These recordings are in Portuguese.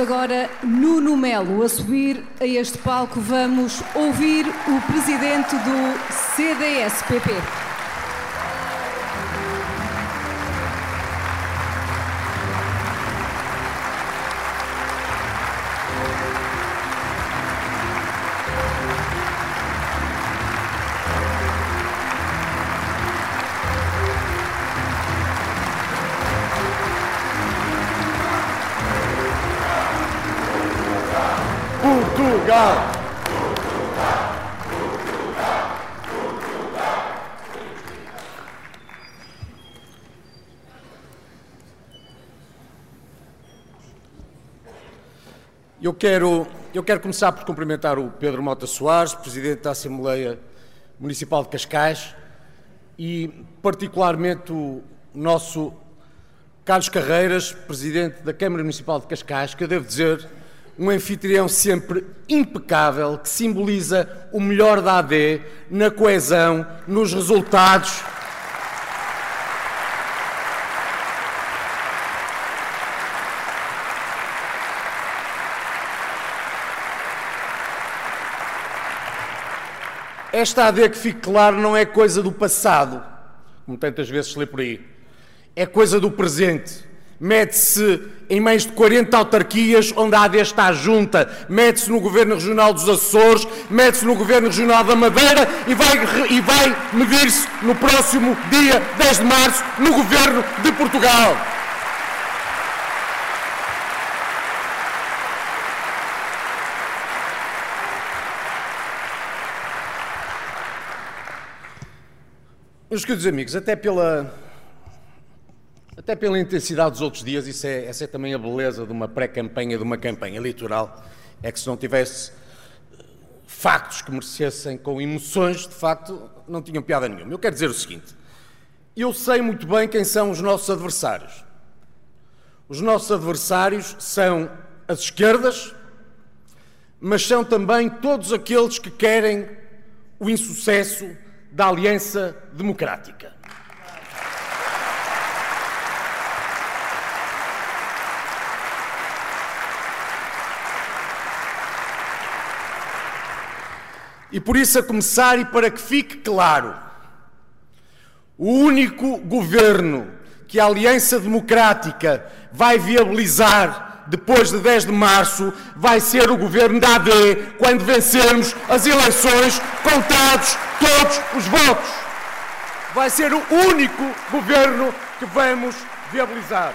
Agora Nuno Melo a subir a este palco. Vamos ouvir o presidente do CDS-PP. Eu quero, eu quero começar por cumprimentar o Pedro Mota Soares, Presidente da Assembleia Municipal de Cascais, e particularmente o nosso Carlos Carreiras, Presidente da Câmara Municipal de Cascais, que eu devo dizer um anfitrião sempre impecável, que simboliza o melhor da AD na coesão, nos resultados. Esta AD, que fique claro, não é coisa do passado, como tantas vezes se lê por aí. É coisa do presente mete-se em mais de 40 autarquias onde a AD está junta, mete-se no Governo Regional dos Açores, mete-se no Governo Regional da Madeira e vai, e vai medir-se no próximo dia 10 de março no Governo de Portugal. Meus queridos amigos, até pela até pela intensidade dos outros dias, isso é, essa é também a beleza de uma pré-campanha, de uma campanha eleitoral, é que se não tivesse eh, factos que merecessem com emoções, de facto, não tinham piada nenhuma. Eu quero dizer o seguinte: eu sei muito bem quem são os nossos adversários. Os nossos adversários são as esquerdas, mas são também todos aqueles que querem o insucesso da Aliança Democrática. E por isso, a começar, e para que fique claro, o único governo que a Aliança Democrática vai viabilizar depois de 10 de março vai ser o governo da AD, quando vencermos as eleições, contados todos os votos. Vai ser o único governo que vamos viabilizar.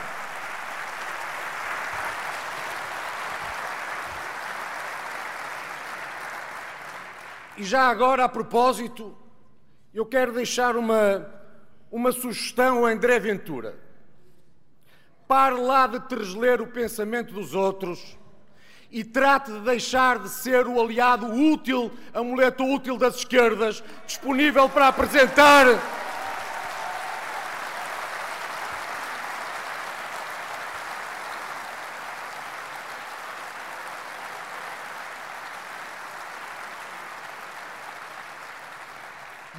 E já agora, a propósito, eu quero deixar uma, uma sugestão ao André Ventura. Pare lá de tresler o pensamento dos outros e trate de deixar de ser o aliado útil, a muleta útil das esquerdas, disponível para apresentar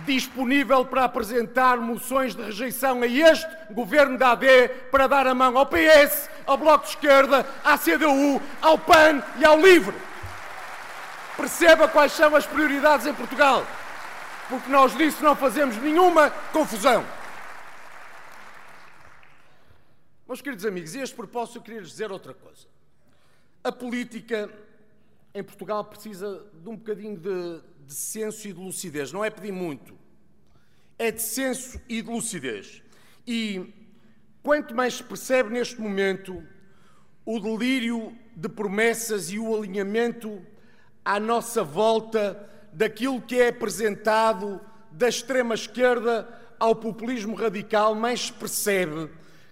disponível para apresentar moções de rejeição a este governo da AD para dar a mão ao PS, ao Bloco de Esquerda, à CDU, ao PAN e ao LIVRE. Perceba quais são as prioridades em Portugal, porque nós disso não fazemos nenhuma confusão. Meus queridos amigos, e este propósito eu queria lhes dizer outra coisa. A política em Portugal precisa de um bocadinho de, de senso e de lucidez. Não é pedir muito, é de senso e de lucidez. E quanto mais se percebe neste momento o delírio de promessas e o alinhamento à nossa volta daquilo que é apresentado da extrema-esquerda ao populismo radical, mais se percebe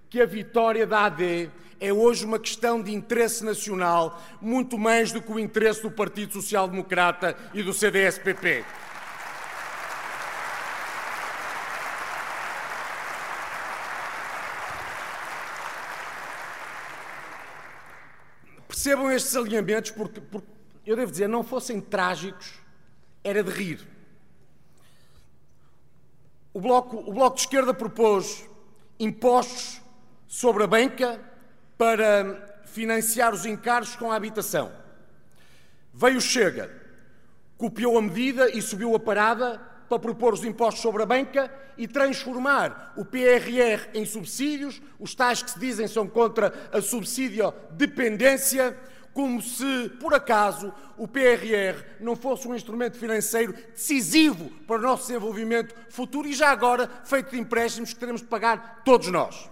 que a vitória da AD é hoje uma questão de interesse nacional, muito mais do que o interesse do Partido Social Democrata e do CDS-PP. Percebam estes alinhamentos, porque, porque, eu devo dizer, não fossem trágicos, era de rir. O Bloco, o bloco de Esquerda propôs impostos sobre a banca, para financiar os encargos com a habitação. Veio Chega, copiou a medida e subiu a parada para propor os impostos sobre a banca e transformar o PRR em subsídios, os tais que se dizem são contra a subsídio dependência, como se, por acaso, o PRR não fosse um instrumento financeiro decisivo para o nosso desenvolvimento futuro e já agora feito de empréstimos que teremos de pagar todos nós.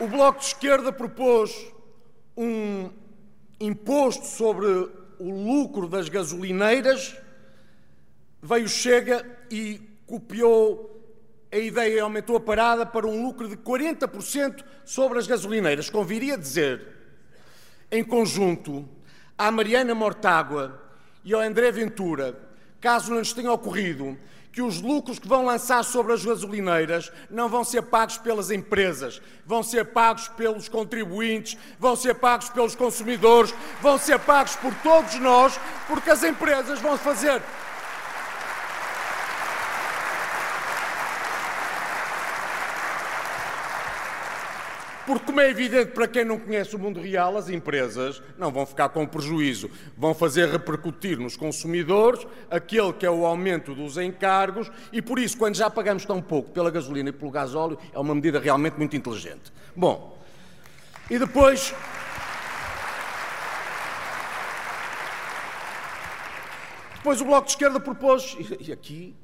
O Bloco de Esquerda propôs um imposto sobre o lucro das gasolineiras, veio Chega e copiou a ideia e aumentou a parada para um lucro de 40% sobre as gasolineiras. Conviria dizer, em conjunto, à Mariana Mortágua e ao André Ventura, caso não lhes tenha ocorrido, que os lucros que vão lançar sobre as gasolineiras não vão ser pagos pelas empresas, vão ser pagos pelos contribuintes, vão ser pagos pelos consumidores, vão ser pagos por todos nós, porque as empresas vão fazer Porque, como é evidente para quem não conhece o mundo real, as empresas não vão ficar com prejuízo, vão fazer repercutir nos consumidores aquele que é o aumento dos encargos e, por isso, quando já pagamos tão pouco pela gasolina e pelo gasóleo, é uma medida realmente muito inteligente. Bom, e depois. Depois o Bloco de Esquerda propôs, e aqui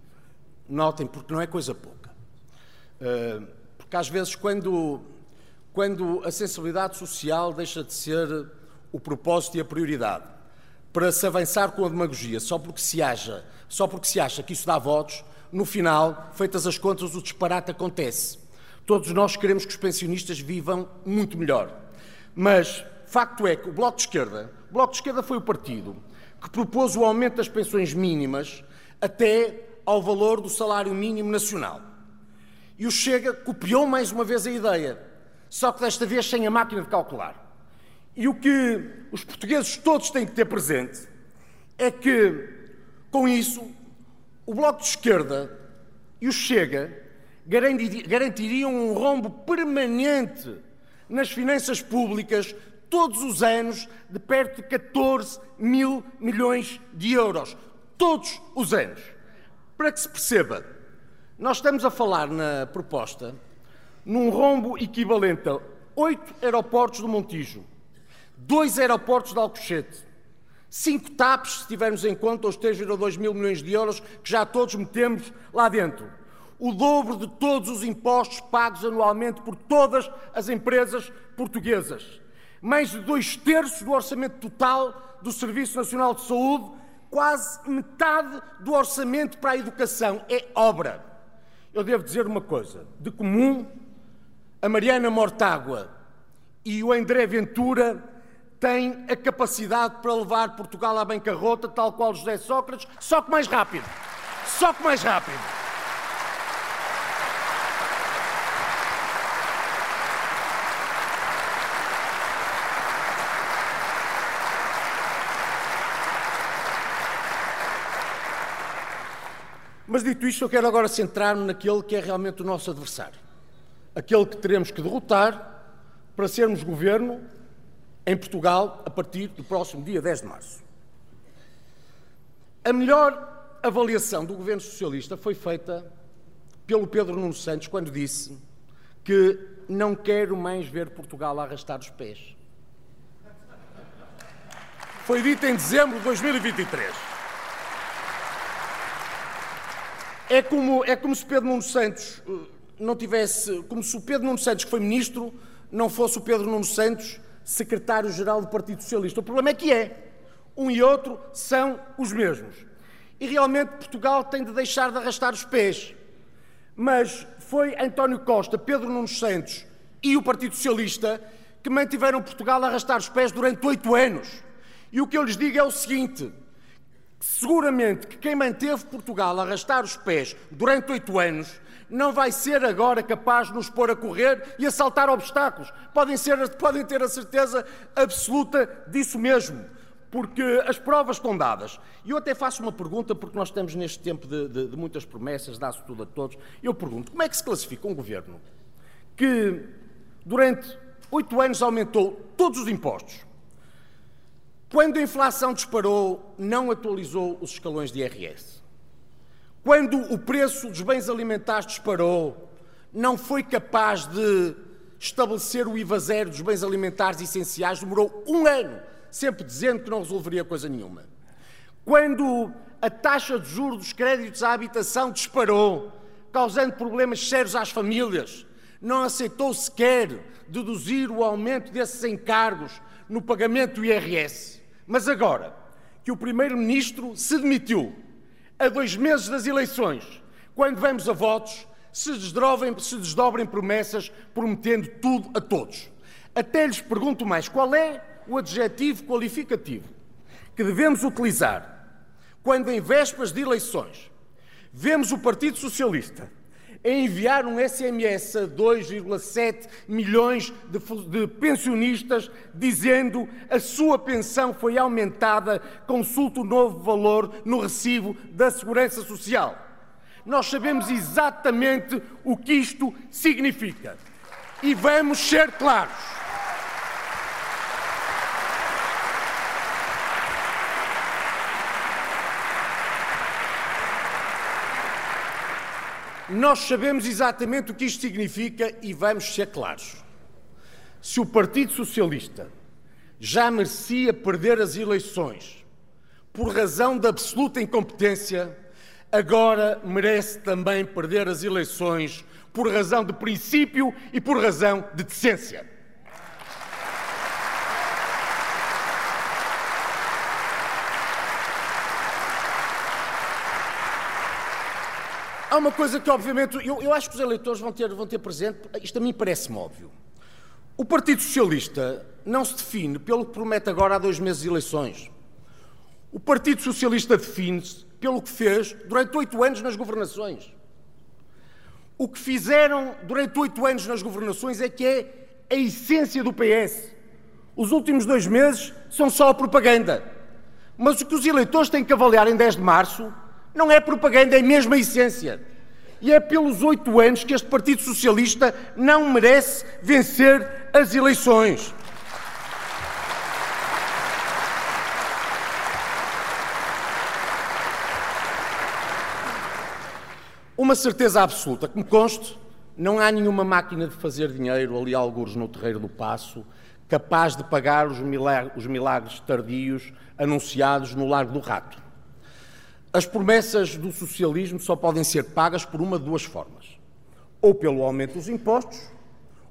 notem, porque não é coisa pouca, eh, porque às vezes quando quando a sensibilidade social deixa de ser o propósito e a prioridade, para se avançar com a demagogia, só porque se acha, só porque se acha que isso dá votos, no final, feitas as contas, o disparate acontece. Todos nós queremos que os pensionistas vivam muito melhor. Mas facto é que o Bloco de Esquerda, o Bloco de Esquerda foi o partido que propôs o aumento das pensões mínimas até ao valor do salário mínimo nacional. E o Chega copiou mais uma vez a ideia só que desta vez sem a máquina de calcular. E o que os portugueses todos têm que ter presente é que, com isso, o Bloco de Esquerda e o Chega garantiriam um rombo permanente nas finanças públicas todos os anos de perto de 14 mil milhões de euros. Todos os anos. Para que se perceba, nós estamos a falar na proposta num rombo equivalente a oito aeroportos do Montijo, dois aeroportos de Alcochete, cinco TAPs, se tivermos em conta os 3,2 mil milhões de euros que já todos metemos lá dentro. O dobro de todos os impostos pagos anualmente por todas as empresas portuguesas. Mais de dois terços do orçamento total do Serviço Nacional de Saúde, quase metade do orçamento para a educação. É obra. Eu devo dizer uma coisa: de comum a Mariana Mortágua e o André Ventura têm a capacidade para levar Portugal à bancarrota, tal qual José Sócrates, só que mais rápido. Só que mais rápido. Mas dito isto, eu quero agora centrar-me naquele que é realmente o nosso adversário aquele que teremos que derrotar para sermos governo em Portugal a partir do próximo dia 10 de março. A melhor avaliação do governo socialista foi feita pelo Pedro Nuno Santos quando disse que não quero mais ver Portugal arrastar os pés. Foi dito em dezembro de 2023. É como, é como se Pedro Nuno Santos eh, não tivesse, como se o Pedro Nuno Santos, que foi ministro, não fosse o Pedro Nuno Santos secretário-geral do Partido Socialista. O problema é que é. Um e outro são os mesmos. E realmente Portugal tem de deixar de arrastar os pés. Mas foi António Costa, Pedro Nuno Santos e o Partido Socialista que mantiveram Portugal a arrastar os pés durante oito anos. E o que eu lhes digo é o seguinte: seguramente que quem manteve Portugal a arrastar os pés durante oito anos não vai ser agora capaz de nos pôr a correr e a saltar obstáculos. Podem, ser, podem ter a certeza absoluta disso mesmo. porque as provas estão dadas. E eu até faço uma pergunta, porque nós estamos neste tempo de, de, de muitas promessas, dá-se tudo a todos. Eu pergunto: como é que se classifica um governo que durante oito anos aumentou todos os impostos? Quando a inflação disparou, não atualizou os escalões de IRS. Quando o preço dos bens alimentares disparou, não foi capaz de estabelecer o IVA zero dos bens alimentares essenciais, demorou um ano, sempre dizendo que não resolveria coisa nenhuma. Quando a taxa de juros dos créditos à habitação disparou, causando problemas sérios às famílias, não aceitou sequer deduzir o aumento desses encargos no pagamento do IRS. Mas agora que o Primeiro-Ministro se demitiu, a dois meses das eleições, quando vamos a votos, se desdobrem, se desdobrem promessas prometendo tudo a todos. Até lhes pergunto mais: qual é o adjetivo qualificativo que devemos utilizar quando, em vésperas de eleições, vemos o Partido Socialista a enviar um SMS a 2,7 milhões de, de, pensionistas dizendo a sua pensão foi aumentada, consulte o novo valor no recibo da Segurança Social. Nós sabemos exatamente o que isto significa. E vamos ser claros. Nós sabemos exatamente o que isto significa e vamos ser claros. Se o Partido Socialista já merecia perder as eleições por razão da absoluta incompetência, agora merece também perder as eleições por razão de princípio e por razão de decência. Há uma coisa que, obviamente, eu, eu, acho que os eleitores vão ter, vão ter presente, isto a mim parece-me óbvio. O Partido Socialista não se define pelo que promete agora há dois meses de eleições. O Partido Socialista define-se pelo que fez durante oito anos nas governações. O que fizeram durante oito anos nas governações é que é a essência do PS. Os últimos dois meses são só propaganda. Mas o que os eleitores têm que avaliar em 10 de março não é propaganda, é a essência. E é pelos oito anos que este Partido Socialista não merece vencer as eleições. Uma certeza absoluta que me conste, não há nenhuma máquina de fazer dinheiro ali alguns no terreiro do Passo capaz de pagar os milagres tardios anunciados no Largo do Rato. As promessas do socialismo só podem ser pagas por uma de duas formas: ou pelo aumento dos impostos,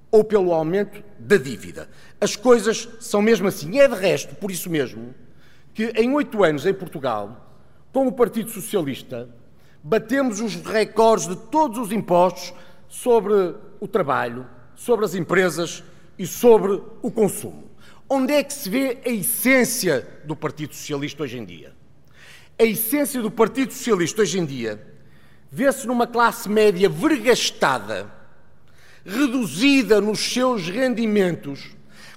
ou pelo aumento da dívida. As coisas são mesmo assim. É de resto, por isso mesmo, que em oito anos em Portugal, com o Partido Socialista, batemos os recordes de todos os impostos sobre o trabalho, sobre as empresas e sobre o consumo. Onde é que se vê a essência do Partido Socialista hoje em dia? A essência do Partido Socialista hoje em dia vê-se numa classe média vergastada, reduzida nos seus rendimentos,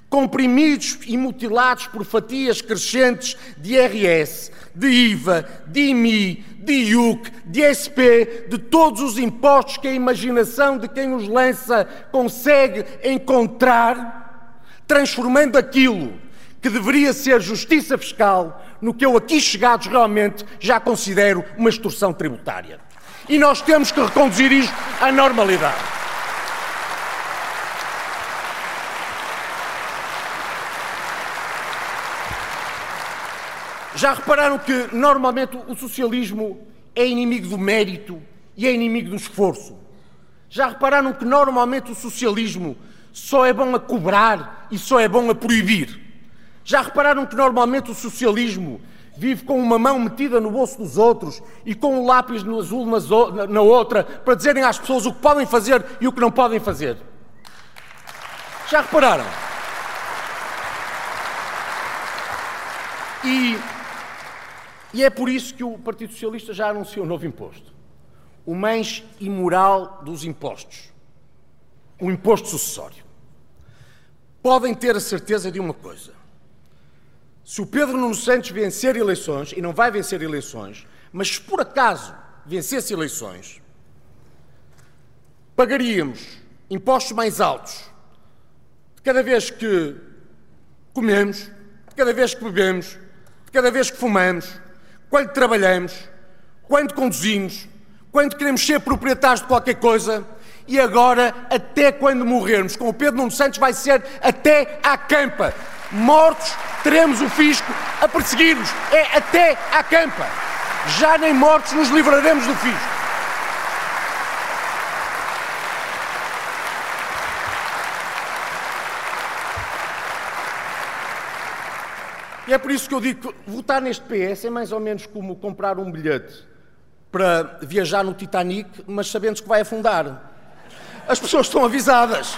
comprimidos e mutilados por fatias crescentes de IRS, de IVA, de IMI, de IUC, de SP, de todos os impostos que a imaginação de quem os lança consegue encontrar, transformando aquilo que deveria ser justiça fiscal no que eu aqui chegados realmente já considero uma extorsão tributária. E nós temos que reconduzir isto à normalidade. Já repararam que normalmente o socialismo é inimigo do mérito e é inimigo do esforço? Já repararam que normalmente o socialismo só é bom a cobrar e só é bom a proibir? Já repararam que normalmente o socialismo vive com uma mão metida no bolso dos outros e com um lápis no azul na outra para dizerem às pessoas o que podem fazer e o que não podem fazer? Já repararam? E, e é por isso que o Partido Socialista já anunciou um novo imposto. O mais imoral dos impostos. O imposto sucessório. Podem ter a certeza de uma coisa se o Pedro Nuno Santos vencer eleições, e não vai vencer eleições, mas se por acaso vencesse eleições, pagaríamos impostos mais altos de cada vez que comemos, de cada vez que bebemos, de cada vez que fumamos, quando trabalhamos, quando conduzimos, quando queremos ser proprietários de qualquer coisa e agora até quando morrermos. Com o Pedro Nuno Santos vai ser até à campa. Mortos, teremos o fisco a perseguir-nos. É até à campa. Já nem mortos nos livraremos do fisco. E é por isso que eu digo que votar neste PS é mais ou menos como comprar um bilhete para viajar no Titanic, mas sabendo que vai afundar. As pessoas estão avisadas.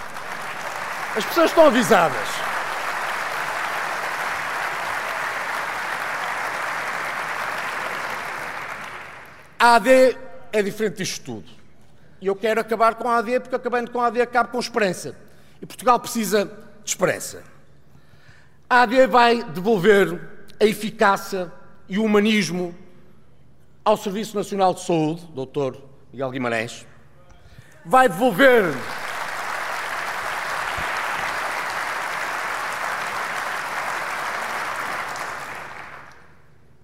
As pessoas estão avisadas. A AD é diferente disto tudo. E eu quero acabar com a AD porque acabando com a AD acabo com esperança. E Portugal precisa de esperança. A AD vai devolver a eficácia e o humanismo ao Serviço Nacional de Saúde, Dr. Miguel Guimarães, vai devolver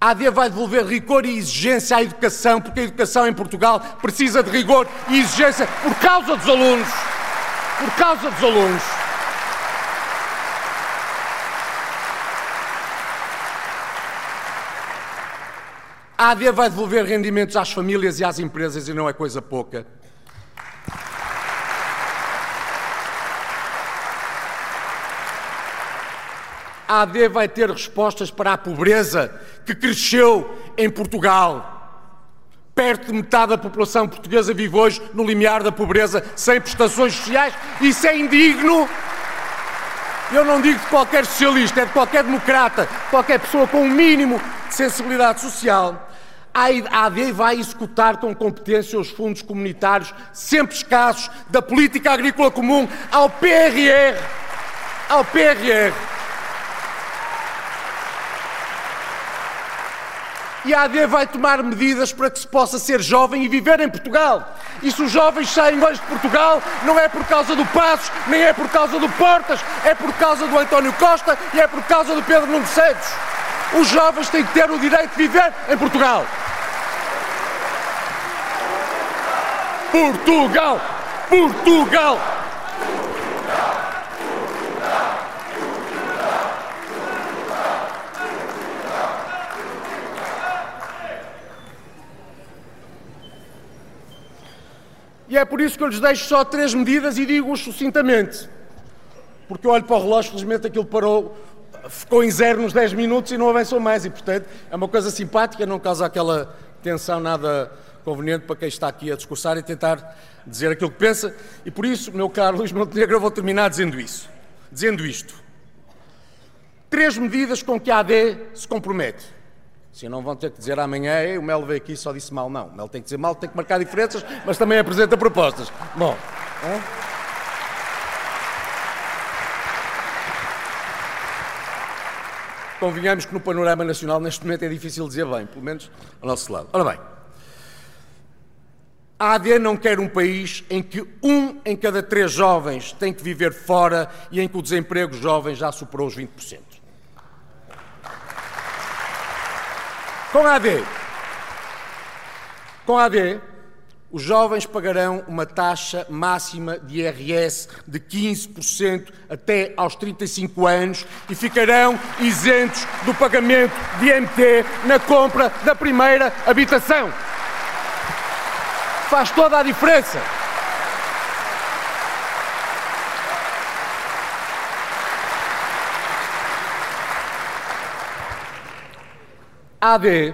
A AD vai devolver rigor e exigência à educação, porque a educação em Portugal precisa de rigor e exigência por causa dos alunos. Por causa dos alunos. A AD vai devolver rendimentos às famílias e às empresas e não é coisa pouca. A AD vai ter respostas para a pobreza que cresceu em Portugal. Perto de metade da população portuguesa vive hoje no limiar da pobreza, sem prestações sociais. Isso é indigno. Eu não digo de qualquer socialista, é de qualquer democrata, qualquer pessoa com um mínimo de sensibilidade social. A AD vai executar com competência os fundos comunitários, sempre escassos, da política agrícola comum ao PRR. Ao PRR. E a AD vai tomar medidas para que se possa ser jovem e viver em Portugal. E se os jovens saem hoje de Portugal, não é por causa do Passos, nem é por causa do Portas, é por causa do António Costa e é por causa do Pedro Nuno Santos. Os jovens têm que ter o direito de viver em Portugal. Portugal! Portugal! E é por isso que eu lhes deixo só três medidas e digo-os sucintamente. Porque eu olho para o relógio, felizmente aquilo parou, ficou em zero nos 10 minutos e não avançou mais. E, portanto, é uma coisa simpática, não causa aquela tensão nada conveniente para quem está aqui a discursar e tentar dizer aquilo que pensa. E por isso, meu caro Luís Montenegro, eu vou terminar dizendo isso. Dizendo isto. Três medidas com que a AD se compromete. Se não vão ter que dizer amanhã, o Melo veio aqui e só disse mal. Não, o Melo tem que dizer mal, tem que marcar diferenças, mas também apresenta propostas. Bom. É? Convenhamos que no panorama nacional neste momento é difícil dizer bem, pelo menos ao nosso lado. Ora bem, a AD não quer um país em que um em cada três jovens tem que viver fora e em que o desemprego jovem já superou os 20%. Com a AD, com a AD, os jovens pagarão uma taxa máxima de IRS de 15% até aos 35 anos e ficarão isentos do pagamento de IMT na compra da primeira habitação. Faz toda a diferença. A AD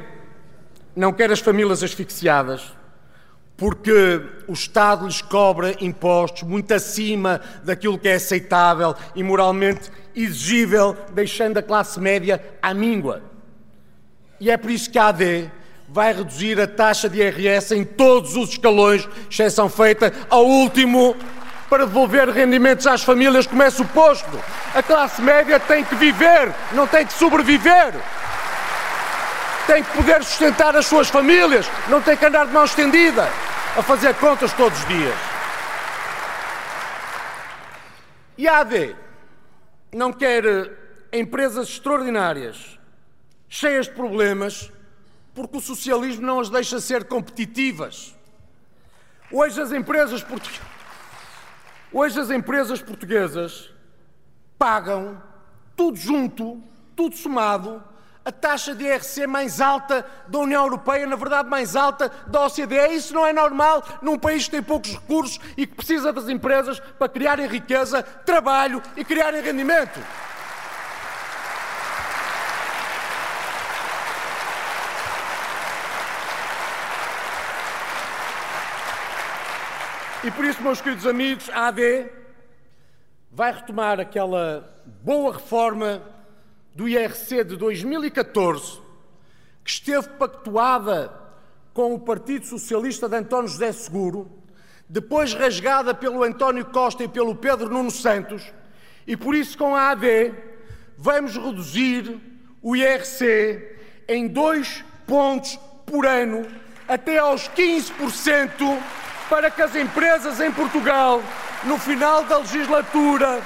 não quer as famílias asfixiadas porque o Estado lhes cobra impostos muito acima daquilo que é aceitável e moralmente exigível, deixando a classe média à míngua. E é por isso que a AD vai reduzir a taxa de IRS em todos os escalões, exceção feita ao último, para devolver rendimentos às famílias como é suposto. A classe média tem que viver, não tem que sobreviver. Tem que poder sustentar as suas famílias, não tem que andar de mão estendida a fazer contas todos os dias. E a AD não quer empresas extraordinárias, cheias de problemas, porque o socialismo não as deixa ser competitivas. Hoje as empresas, portu... Hoje as empresas portuguesas pagam tudo junto, tudo somado, a taxa de IRC mais alta da União Europeia, na verdade mais alta da OCDE. Isso não é normal num país que tem poucos recursos e que precisa das empresas para criarem riqueza, trabalho e criarem rendimento. E por isso, meus queridos amigos, a AD vai retomar aquela boa reforma do IRC de 2014, que esteve pactuada com o Partido Socialista de António José Seguro, depois rasgada pelo António Costa e pelo Pedro Nuno Santos, e por isso, com a AD, vamos reduzir o IRC em dois pontos por ano, até aos 15% para que as empresas em Portugal, no final da legislatura,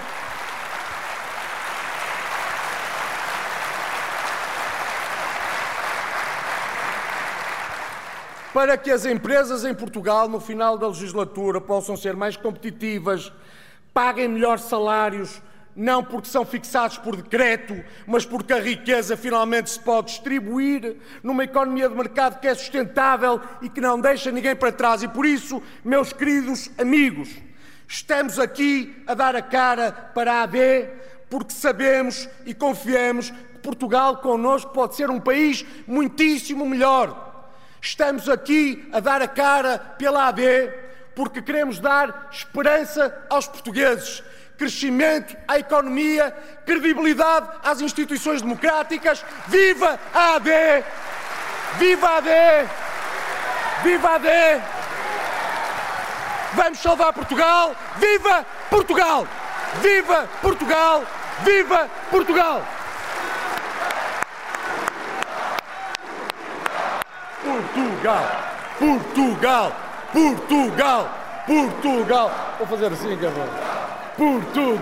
para que as empresas em Portugal, no final da legislatura, possam ser mais competitivas, paguem melhores salários, não porque são fixados por decreto, mas porque a riqueza finalmente se pode distribuir numa economia de mercado que é sustentável e que não deixa ninguém para trás. E por isso, meus queridos amigos, estamos aqui a dar a cara para a AD porque sabemos e confiamos que Portugal connosco pode ser um país muitíssimo melhor. Estamos aqui a dar a cara pela AD porque queremos dar esperança aos portugueses crescimento à economia, credibilidade às instituições democráticas. Viva a AD! Viva a AD! Viva a AD! Vamos salvar Portugal! Viva Portugal! Viva Portugal! Viva Portugal! Portugal! Portugal! Portugal! Portugal! Vou fazer assim, Carlos. Portugal.